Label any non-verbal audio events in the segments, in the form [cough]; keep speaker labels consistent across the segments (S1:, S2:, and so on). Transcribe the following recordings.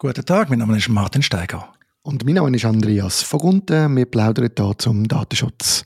S1: Guten Tag, mein Name ist Martin Steiger.
S2: Und mein Name ist Andreas Vogunten. Wir plaudern hier zum Datenschutz.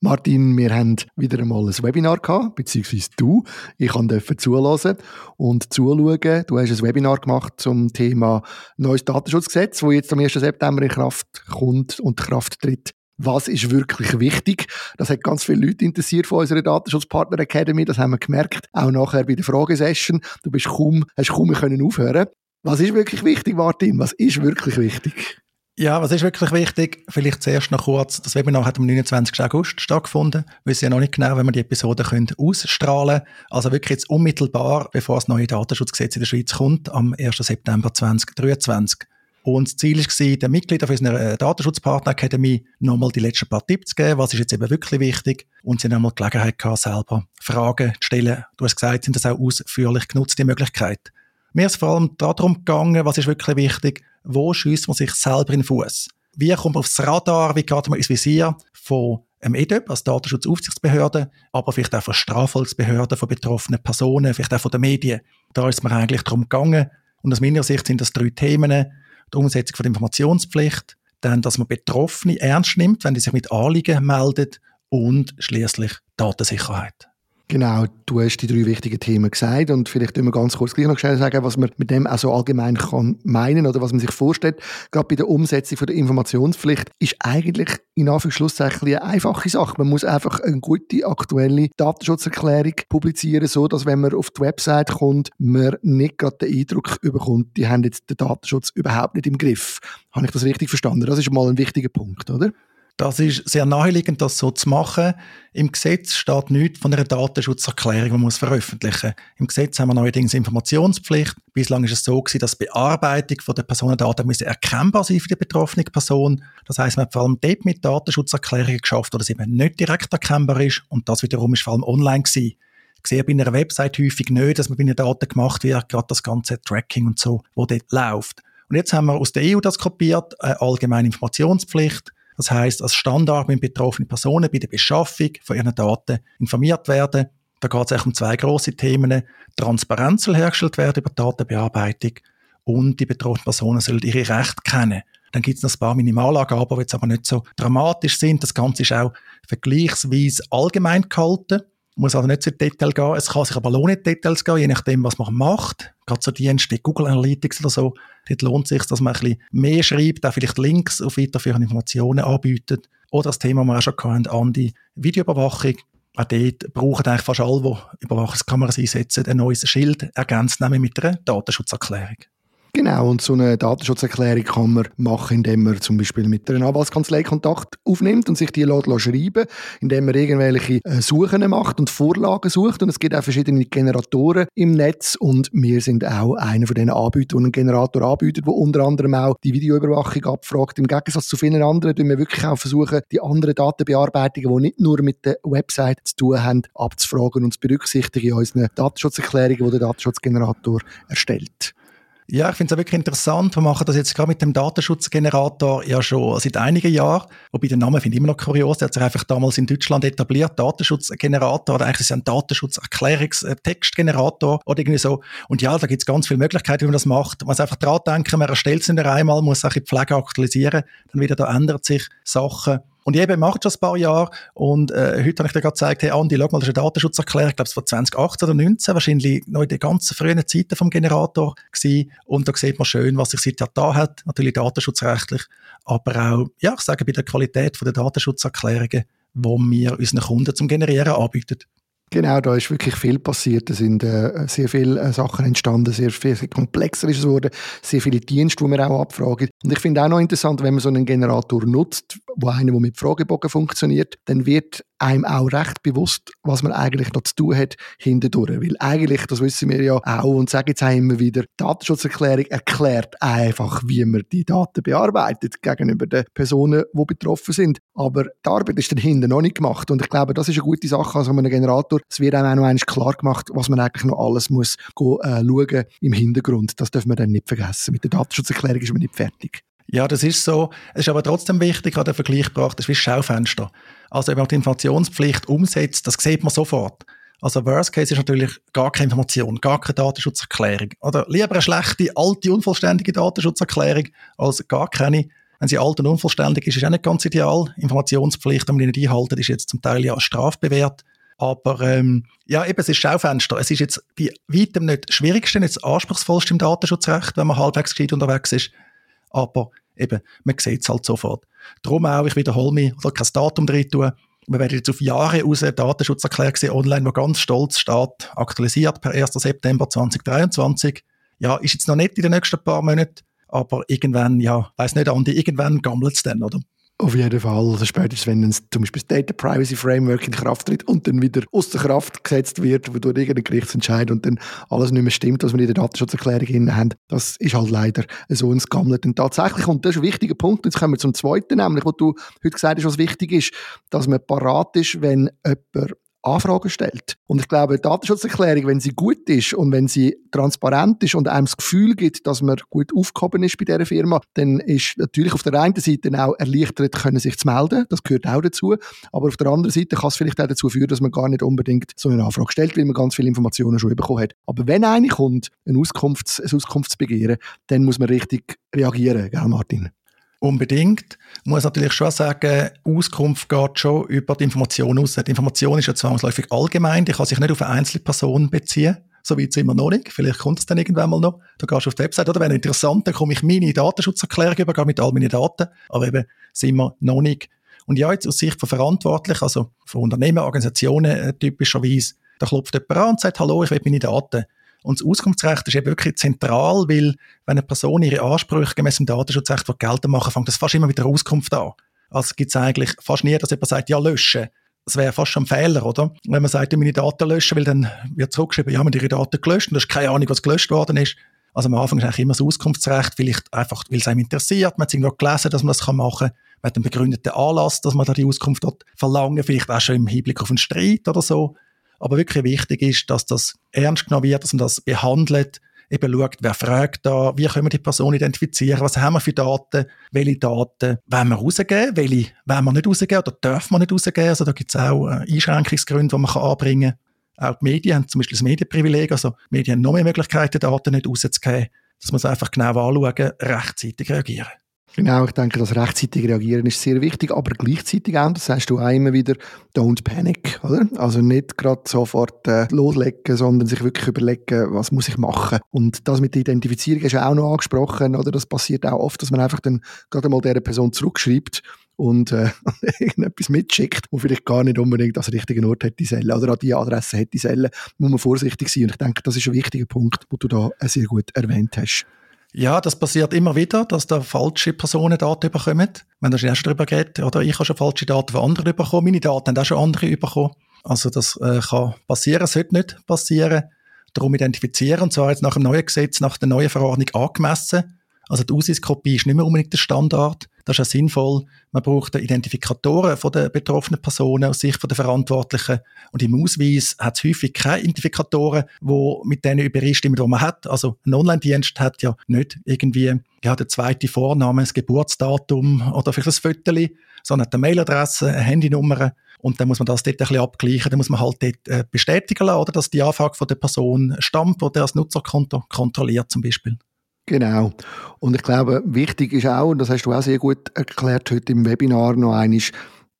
S2: Martin, wir haben wieder einmal ein Webinar gehabt, beziehungsweise du. Ich durfte zulassen und zuschauen. Du hast ein Webinar gemacht zum Thema neues Datenschutzgesetz, das jetzt am 1. September in Kraft kommt und Kraft tritt. Was ist wirklich wichtig? Das hat ganz viele Leute interessiert von unserer Datenschutzpartner Academy. Das haben wir gemerkt. Auch nachher bei der Fragesession. Du bist kaum, hast kaum können aufhören. Was ist wirklich wichtig, Martin? Was ist wirklich wichtig?
S1: Ja, was ist wirklich wichtig? Vielleicht zuerst noch kurz. Das Webinar hat am 29. August stattgefunden. Wir wissen ja noch nicht genau, wenn wir die Episode können ausstrahlen können. Also wirklich jetzt unmittelbar, bevor das neue Datenschutzgesetz in der Schweiz kommt, am 1. September 2023. Und das Ziel war, den Mitgliedern unserer äh, Datenschutzpartner-Akademie nochmal die letzten paar Tipps zu geben, was ist jetzt eben wirklich wichtig. Und sie haben nochmal die Gelegenheit gehabt, selber Fragen zu stellen. Du hast gesagt, sind das auch ausführlich genutzt, die Möglichkeit. Mir ist vor allem darum gegangen, was ist wirklich wichtig, wo schießt man sich selber in den Fuß? Wie kommt man aufs Radar, wie geht man ins Visier von einem EDEP als Datenschutzaufsichtsbehörde, aber vielleicht auch von Strafvolksbehörden, von betroffenen Personen, vielleicht auch von den Medien. Da ist mir eigentlich darum gegangen. Und aus meiner Sicht sind das drei Themen die Umsetzung von der Informationspflicht, dann, dass man Betroffene ernst nimmt, wenn die sich mit Anliegen meldet und schließlich Datensicherheit.
S2: Genau, du hast die drei wichtigen Themen gesagt und vielleicht wir ganz kurz gleich noch schnell sagen, was man mit dem auch so allgemein kann meinen oder was man sich vorstellt. Gerade bei der Umsetzung von der Informationspflicht ist eigentlich in Anführungszeichen eine einfache Sache. Man muss einfach eine gute, aktuelle Datenschutzerklärung publizieren, so dass wenn man auf die Website kommt, man nicht gerade den Eindruck bekommt, die haben jetzt den Datenschutz überhaupt nicht im Griff. Habe ich das richtig verstanden? Das ist mal ein wichtiger Punkt, oder?
S1: Das ist sehr naheliegend, das so zu machen. Im Gesetz steht nichts von einer Datenschutzerklärung, die man muss veröffentlichen Im Gesetz haben wir neuerdings Informationspflicht. Bislang ist es so gewesen, dass die Bearbeitung der Personendaten muss erkennbar sein für die betroffene Person. Das heißt, man hat vor allem dort mit Datenschutzerklärungen geschafft, wo das eben nicht direkt erkennbar ist. Und das wiederum ist vor allem online gewesen. Sehe bei einer Website häufig nicht, dass man bei einer Daten gemacht wird, gerade das ganze Tracking und so, wo dort läuft. Und jetzt haben wir aus der EU das kopiert, eine allgemeine Informationspflicht. Das heißt, als Standard müssen betroffene Personen bei der Beschaffung von ihren Daten informiert werden. Da geht es eigentlich um zwei große Themen. Transparenz soll hergestellt werden über Datenbearbeitung und die betroffenen Personen sollen ihre Rechte kennen. Dann gibt es noch ein paar Minimalangaben, die jetzt aber nicht so dramatisch sind. Das Ganze ist auch vergleichsweise allgemein gehalten muss also nicht zu Detail gehen. Es kann sich aber lohnen, Details gehen, je nachdem, was man macht. Gerade so Dienste, Google Analytics oder so. Dort lohnt es sich, dass man ein bisschen mehr schreibt, auch vielleicht Links auf weiterführende Informationen anbietet. Oder das Thema, das wir auch schon hatten, an die Videoüberwachung. Auch dort brauchen eigentlich fast alle, die Überwachungskameras einsetzen, ein neues Schild ergänzt, nämlich mit einer Datenschutzerklärung.
S2: Genau, und so eine Datenschutzerklärung kann man machen, indem man zum Beispiel mit einer Anwaltskanzlei Kontakt aufnimmt und sich die lässt, schreiben indem man irgendwelche äh, Suchen macht und Vorlagen sucht. Und es gibt auch verschiedene Generatoren im Netz und wir sind auch einer von diesen Anbietern, die einen Generator anbietet, der unter anderem auch die Videoüberwachung abfragt. Im Gegensatz zu vielen anderen tun wir wirklich auch versuchen, die anderen Datenbearbeitungen, die nicht nur mit der Website zu tun haben, abzufragen und zu berücksichtigen in unseren Datenschutzerklärungen, die der Datenschutzgenerator erstellt.
S1: Ja, ich finde es wirklich interessant. Wir machen das jetzt gerade mit dem Datenschutzgenerator ja schon seit einigen Jahren. Wobei der Name finde ich immer noch kurios. Der hat sich einfach damals in Deutschland etabliert. Datenschutzgenerator. Oder eigentlich ist es ein Datenschutzerklärungstextgenerator oder irgendwie so. Und ja, da gibt es ganz viele Möglichkeiten, wie man das macht. Man muss einfach dran denken, man erstellt es nicht einmal, muss auch die Pflege aktualisieren. Dann wieder, da ändert sich Sachen. Und ich eben mache schon ein paar Jahre und äh, heute habe ich dir gerade gezeigt, hey Andi, schau mal, das ist eine Datenschutzerklärung, ich glaube es war 2018 oder 2019, wahrscheinlich noch in den ganzen frühen Zeiten vom Generator gewesen. Und da sieht man schön, was sich seither da hat, natürlich datenschutzrechtlich, aber auch, ja, ich sage, bei der Qualität der Datenschutzerklärungen, die wir unseren Kunden zum Generieren anbieten.
S2: Genau, da ist wirklich viel passiert. Da sind äh, sehr viele äh, Sachen entstanden, sehr viel sehr komplexer ist es geworden, sehr viele Dienste, die wir auch abfragen. Und ich finde auch noch interessant, wenn man so einen Generator nutzt, wo einer, der mit Fragebogen funktioniert, dann wird einem auch recht bewusst, was man eigentlich noch zu tun hat hindurch. Weil eigentlich, das wissen wir ja auch und sagen jetzt auch immer wieder, die Datenschutzerklärung erklärt einfach, wie man die Daten bearbeitet gegenüber den Personen, die betroffen sind. Aber die Arbeit ist dann hinten noch nicht gemacht und ich glaube, das ist eine gute Sache also einem Generator. Es wird auch noch einmal klar gemacht, was man eigentlich noch alles muss go, äh, schauen im Hintergrund. Das dürfen wir dann nicht vergessen. Mit der Datenschutzerklärung ist man nicht fertig.
S1: Ja, das ist so. Es ist aber trotzdem wichtig, gerade der Vergleich gebracht, das ist wie Schaufenster. Also, wenn man die Informationspflicht umsetzt, das sieht man sofort. Also Worst Case ist natürlich gar keine Information, gar keine Datenschutzerklärung. Oder lieber eine schlechte, alte, unvollständige Datenschutzerklärung als gar keine. Wenn sie alt und unvollständig ist, ist auch nicht ganz ideal. Informationspflicht, wenn man die nicht einhalten, ist jetzt zum Teil ja strafbewehrt. Aber ähm, ja, eben, es ist Schaufenster. Es ist jetzt bei weitem nicht das Schwierigste, nicht das Anspruchsvollste im Datenschutzrecht, wenn man halbwegs gescheit unterwegs ist. Aber eben, man sieht es halt sofort. Darum auch, ich wiederhole mich, soll kein Datum drin tun. Wir werden jetzt auf Jahre raus eine Datenschutzerklärung sehen, online, wo ganz stolz steht, aktualisiert per 1. September 2023. Ja, ist jetzt noch nicht in den nächsten paar Monaten, aber irgendwann, ja, weiß nicht, Andi, irgendwann gammelt es dann, oder?
S2: Auf jeden Fall. Also spätestens, wenn zum Beispiel das Data Privacy Framework in Kraft tritt und dann wieder aus der Kraft gesetzt wird, durch irgendeinen Gerichtsentscheid und dann alles nicht mehr stimmt, was wir in der Datenschutzerklärung haben. Das ist halt leider so ein Gammelt. Und tatsächlich, und das ist ein wichtiger Punkt, jetzt kommen wir zum zweiten, nämlich, was du heute gesagt hast, was wichtig ist, dass man parat ist, wenn jemand Anfragen stellt. Und ich glaube, Datenschutzerklärung, wenn sie gut ist und wenn sie transparent ist und einem das Gefühl gibt, dass man gut aufgehoben ist bei dieser Firma, dann ist natürlich auf der einen Seite auch erleichtert, können sich zu melden. Das gehört auch dazu. Aber auf der anderen Seite kann es vielleicht auch dazu führen, dass man gar nicht unbedingt so eine Anfrage stellt, weil man ganz viele Informationen schon bekommen hat. Aber wenn eine kommt, ein Auskunftsbegehren, dann muss man richtig reagieren, gell, Martin?
S1: Unbedingt. Ich muss natürlich schon sagen, Auskunft geht schon über die Information aus. Die Information ist ja zwangsläufig allgemein, die kann sich nicht auf eine einzelne Person beziehen. So weit sind wir noch nicht. Vielleicht kommt es dann irgendwann mal noch. Du gehst auf die Website, oder? Wenn interessant, dann komme ich meine Datenschutzerklärung über, mit all meinen Daten. Aber eben sind wir noch nicht. Und ja, jetzt aus Sicht von Verantwortlichen, also von Unternehmen, Organisationen äh, typischerweise, da klopft jemand an und sagt, hallo, ich will meine Daten. Und das Auskunftsrecht ist eben wirklich zentral, weil wenn eine Person ihre Ansprüche gemäß dem Datenschutzrecht geltend machen fängt das fast immer mit der Auskunft an. Also gibt es eigentlich fast nie, dass jemand sagt, ja, löschen. Das wäre fast schon ein Fehler, oder? Wenn man sagt, meine Daten löschen, weil dann wird zurückgeschrieben, ja, wir haben ihre Daten gelöscht und du hast keine Ahnung, was gelöscht worden ist. Also am Anfang ist eigentlich immer das Auskunftsrecht, vielleicht einfach, weil es einem interessiert, man hat es irgendwo gelesen, dass man das machen kann. Man hat einen begründeten Anlass, dass man da die Auskunft dort verlangen, vielleicht auch schon im Hinblick auf einen Streit oder so. Aber wirklich wichtig ist, dass das ernst genommen wird, dass man das behandelt, eben schaut, wer fragt da, wie können wir die Person identifizieren, was haben wir für Daten, welche Daten wollen wir rausgeben, welche wollen wir nicht rausgeben oder dürfen wir nicht rausgeben. Also da gibt es auch äh, Einschränkungsgründe, die man anbringen kann. Auch die Medien haben zum Beispiel das Medienprivileg, also die Medien haben noch mehr Möglichkeiten, Daten nicht rauszugeben. Das muss man einfach genau anschauen, rechtzeitig reagieren.
S2: Genau, ich denke, das rechtzeitige Reagieren ist sehr wichtig, aber gleichzeitig auch, das sagst du auch immer wieder, don't panic, oder? Also nicht gerade sofort äh, loslegen, sondern sich wirklich überlegen, was muss ich machen. Und das mit der Identifizierung ist ja auch noch angesprochen, oder? Das passiert auch oft, dass man einfach dann gerade mal dieser Person zurückschreibt und äh, [laughs] irgendetwas mitschickt, wo vielleicht gar nicht unbedingt das richtige Ort hätte sollen oder an die Adresse hätte sollen, muss man vorsichtig sein. Und ich denke, das ist ein wichtiger Punkt, den du da sehr gut erwähnt hast.
S1: Ja, das passiert immer wieder, dass da falsche Personen Daten bekommen. Wenn da schon darüber geht, oder ich habe schon falsche Daten von anderen bekommen, meine Daten haben auch schon andere bekommen. Also das äh, kann passieren, sollte nicht passieren. Darum identifizieren, und zwar jetzt nach dem neuen Gesetz, nach der neuen Verordnung angemessen. Also die Ausweiskopie ist nicht mehr unbedingt der Standard. Das ist ja sinnvoll. Man braucht Identifikatoren von den betroffenen Personen aus Sicht der Verantwortlichen. Und im Ausweis hat es häufig keine Identifikatoren, die mit denen übereinstimmen, die man hat. Also ein Online-Dienst hat ja nicht irgendwie ja, der zweite Vorname, das Geburtsdatum oder vielleicht ein Foto, sondern eine Mailadresse, eine Handynummer. Und dann muss man das dort ein bisschen abgleichen. Dann muss man halt dort äh, bestätigen lassen, oder, dass die Anfrage von der Person stammt, die das Nutzerkonto kontrolliert zum Beispiel.
S2: Genau. Und ich glaube, wichtig ist auch, und das hast du auch sehr gut erklärt heute im Webinar noch einmal,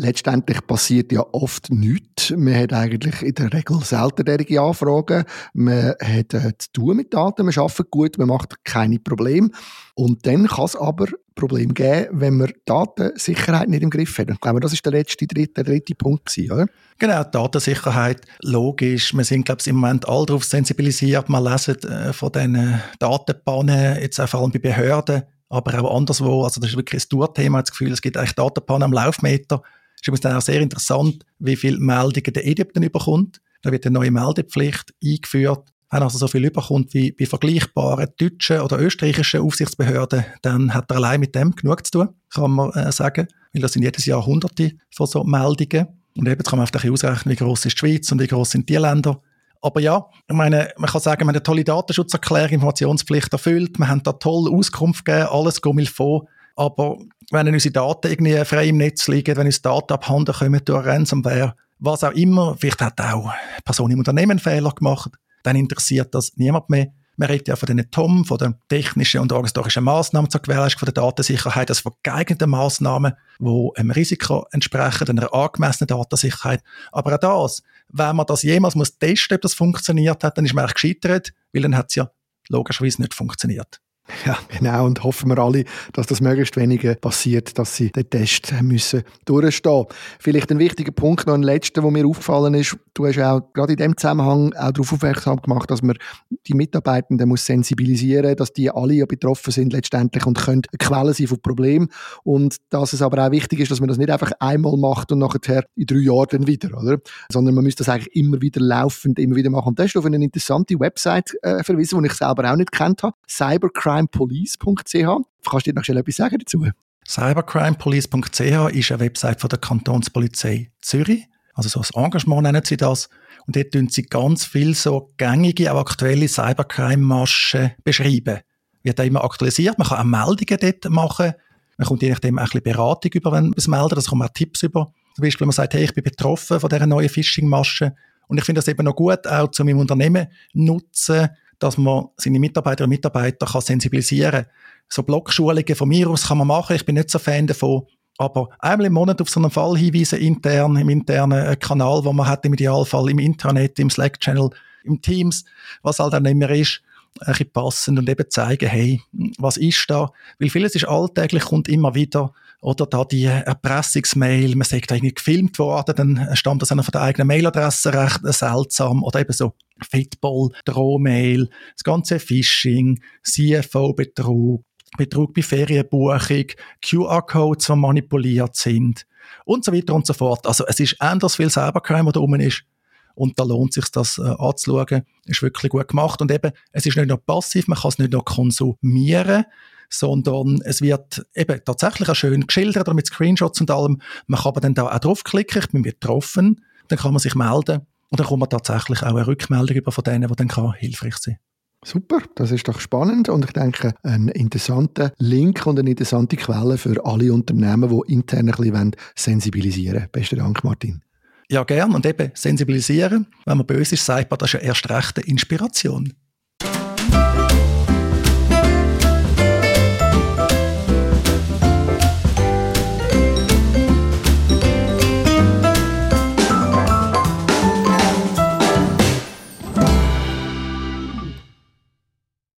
S2: letztendlich passiert ja oft nichts. Man hat eigentlich in der Regel selten derige Anfragen. Man hat äh, zu tun mit Daten, man arbeitet gut, man macht keine Probleme. Und dann kann es aber Probleme geben, wenn man Datensicherheit nicht im Griff hat. Ich glaube, das ist der letzte, dritte, der dritte Punkt gewesen, oder?
S1: Genau, Datensicherheit, logisch. Wir sind, glaube ich, im Moment alle darauf sensibilisiert. Man lesen äh, von diesen Datenpannen, jetzt auch vor allem bei Behörden, aber auch anderswo. Also das ist wirklich ein Tourthema. Das Gefühl, es gibt eigentlich Datenpannen am Laufmeter. Es ist übrigens dann auch sehr interessant, wie viele Meldungen der EDIP dann überkommt. Da wird eine neue Meldepflicht eingeführt. Wenn er also so viel überkommt wie bei vergleichbaren deutschen oder österreichischen Aufsichtsbehörden, dann hat er allein mit dem genug zu tun, kann man äh, sagen. Weil das sind jedes Jahr hunderte von so Meldungen. Und eben kann man einfach ausrechnen, wie groß ist die Schweiz und wie groß sind die Länder. Aber ja, ich meine, man kann sagen, wir haben eine tolle Datenschutzerklärung, Informationspflicht erfüllt, wir haben da toll Auskunft gegeben, alles vor. Aber wenn unsere Daten irgendwie frei im Netz liegen, wenn uns Daten abhanden kommen durch Ransomware, was auch immer, vielleicht hat auch eine Person im Unternehmen Fehler gemacht, dann interessiert das niemand mehr. Man redet ja von den TOM, von den technischen und organisatorischen Massnahmen zur Gewährleistung von der Datensicherheit, also von geeigneten Massnahmen, die einem Risiko entsprechen, einer angemessenen Datensicherheit. Aber auch das, wenn man das jemals muss testen, ob das funktioniert hat, dann ist man eigentlich gescheitert, weil dann hat es ja logischerweise nicht funktioniert. [laughs]
S2: Ja, genau. Und hoffen wir alle, dass das möglichst wenige passiert, dass sie den Test müssen durchstehen Vielleicht ein wichtiger Punkt, noch ein letzter, der mir aufgefallen ist. Du hast auch gerade in dem Zusammenhang auch darauf aufmerksam gemacht, dass man die Mitarbeitenden muss sensibilisieren dass die alle ja betroffen sind letztendlich und können eine Quelle sein von Problemen. Und dass es aber auch wichtig ist, dass man das nicht einfach einmal macht und nachher in drei Jahren dann wieder, oder? Sondern man müsste das eigentlich immer wieder laufend, immer wieder machen. Und das ist auf eine interessante Website äh, verwiesen, die ich selber auch nicht kennt habe. Cybercrime cybercrimepolice.ch. Kannst du dir noch schnell etwas sagen dazu?
S1: Cybercrimepolice.ch ist eine Website von der Kantonspolizei Zürich. Also so ein Engagement nennen sie das. Und dort tun sie ganz viel so gängige, auch aktuelle Cybercrime-Maschen beschreiben. Wird da immer aktualisiert. Man kann auch Meldungen dort machen. Man kommt je nachdem auch ein Beratung über, wenn man es meldet. Also kommen auch Tipps über. Zum Beispiel, wenn man sagt, hey, ich bin betroffen von dieser neuen Phishing-Masche. Und ich finde das eben noch gut, auch zu meinem Unternehmen nutzen, dass man seine Mitarbeiterinnen und Mitarbeiter kann sensibilisieren kann. So Blogschulungen von mir aus kann man machen, ich bin nicht so Fan davon, aber einmal im Monat auf so einen Fall hinweisen, intern, im internen äh, Kanal, wo man hat, im Idealfall im Internet, im Slack-Channel, im Teams, was halt dann immer ist, ein bisschen passend und eben zeigen, hey, was ist da? Weil vieles ist alltäglich, kommt immer wieder, oder da die Erpressungsmail, man sagt irgendwie gefilmt worden, dann stammt das von der eigenen Mailadresse recht seltsam, oder eben so Fitball, Drohmail, das ganze Phishing, CFO-Betrug, Betrug bei Ferienbuchung, QR-Codes, die manipuliert sind und so weiter und so fort. Also es ist anders viel Cybercrime, was da oben ist. Und da lohnt es sich, das äh, anzuschauen. Ist wirklich gut gemacht. Und eben, es ist nicht nur passiv, man kann es nicht nur konsumieren, sondern es wird eben tatsächlich auch schön geschildert mit Screenshots und allem. Man kann aber dann da auch draufklicken, ich bin betroffen, dann kann man sich melden und dann kommt man tatsächlich auch eine Rückmeldung über von denen, die dann kann hilfreich sein
S2: Super, das ist doch spannend und ich denke, ein interessanter Link und eine interessante Quelle für alle Unternehmen, die intern ein bisschen sensibilisieren wollen. Besten Dank, Martin.
S1: Ja, gern. Und eben sensibilisieren, wenn man böse ist, sagt man, das ist ja erst rechte Inspiration.